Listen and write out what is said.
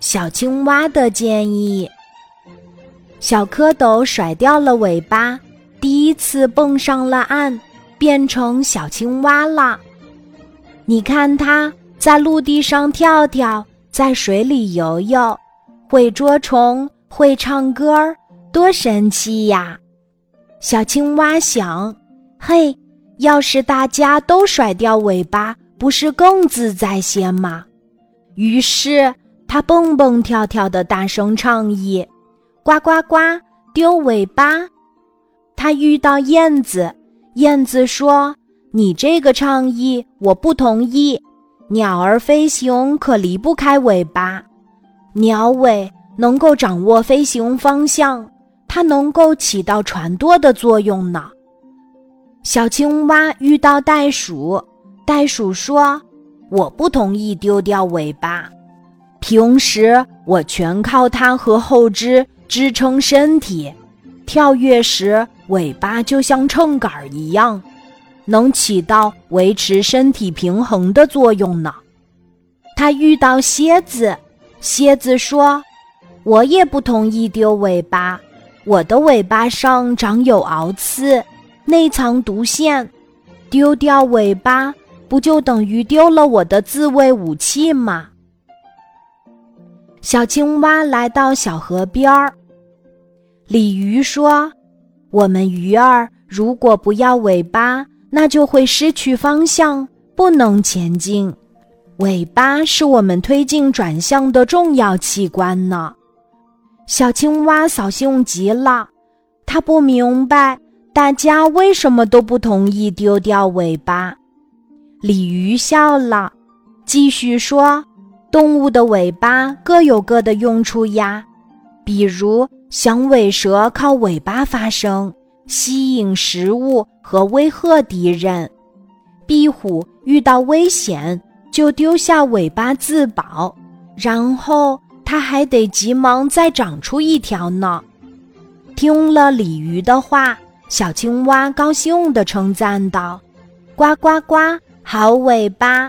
小青蛙的建议。小蝌蚪甩掉了尾巴，第一次蹦上了岸，变成小青蛙了。你看它在陆地上跳跳，在水里游游，会捉虫，会唱歌儿，多神气呀！小青蛙想：嘿，要是大家都甩掉尾巴，不是更自在些吗？于是它蹦蹦跳跳的大声倡议。呱呱呱！丢尾巴，它遇到燕子，燕子说：“你这个倡议我不同意。鸟儿飞行可离不开尾巴，鸟尾能够掌握飞行方向，它能够起到传舵的作用呢。”小青蛙遇到袋鼠，袋鼠说：“我不同意丢掉尾巴，平时我全靠它和后肢。”支撑身体，跳跃时尾巴就像秤杆一样，能起到维持身体平衡的作用呢。他遇到蝎子，蝎子说：“我也不同意丢尾巴，我的尾巴上长有鳌刺，内藏毒腺，丢掉尾巴不就等于丢了我的自卫武器吗？”小青蛙来到小河边儿。鲤鱼说：“我们鱼儿如果不要尾巴，那就会失去方向，不能前进。尾巴是我们推进转向的重要器官呢。”小青蛙扫兴极了，它不明白大家为什么都不同意丢掉尾巴。鲤鱼笑了，继续说。动物的尾巴各有各的用处呀，比如响尾蛇靠尾巴发声，吸引食物和威吓敌人；壁虎遇到危险就丢下尾巴自保，然后它还得急忙再长出一条呢。听了鲤鱼的话，小青蛙高兴地称赞道：“呱呱呱，好尾巴！”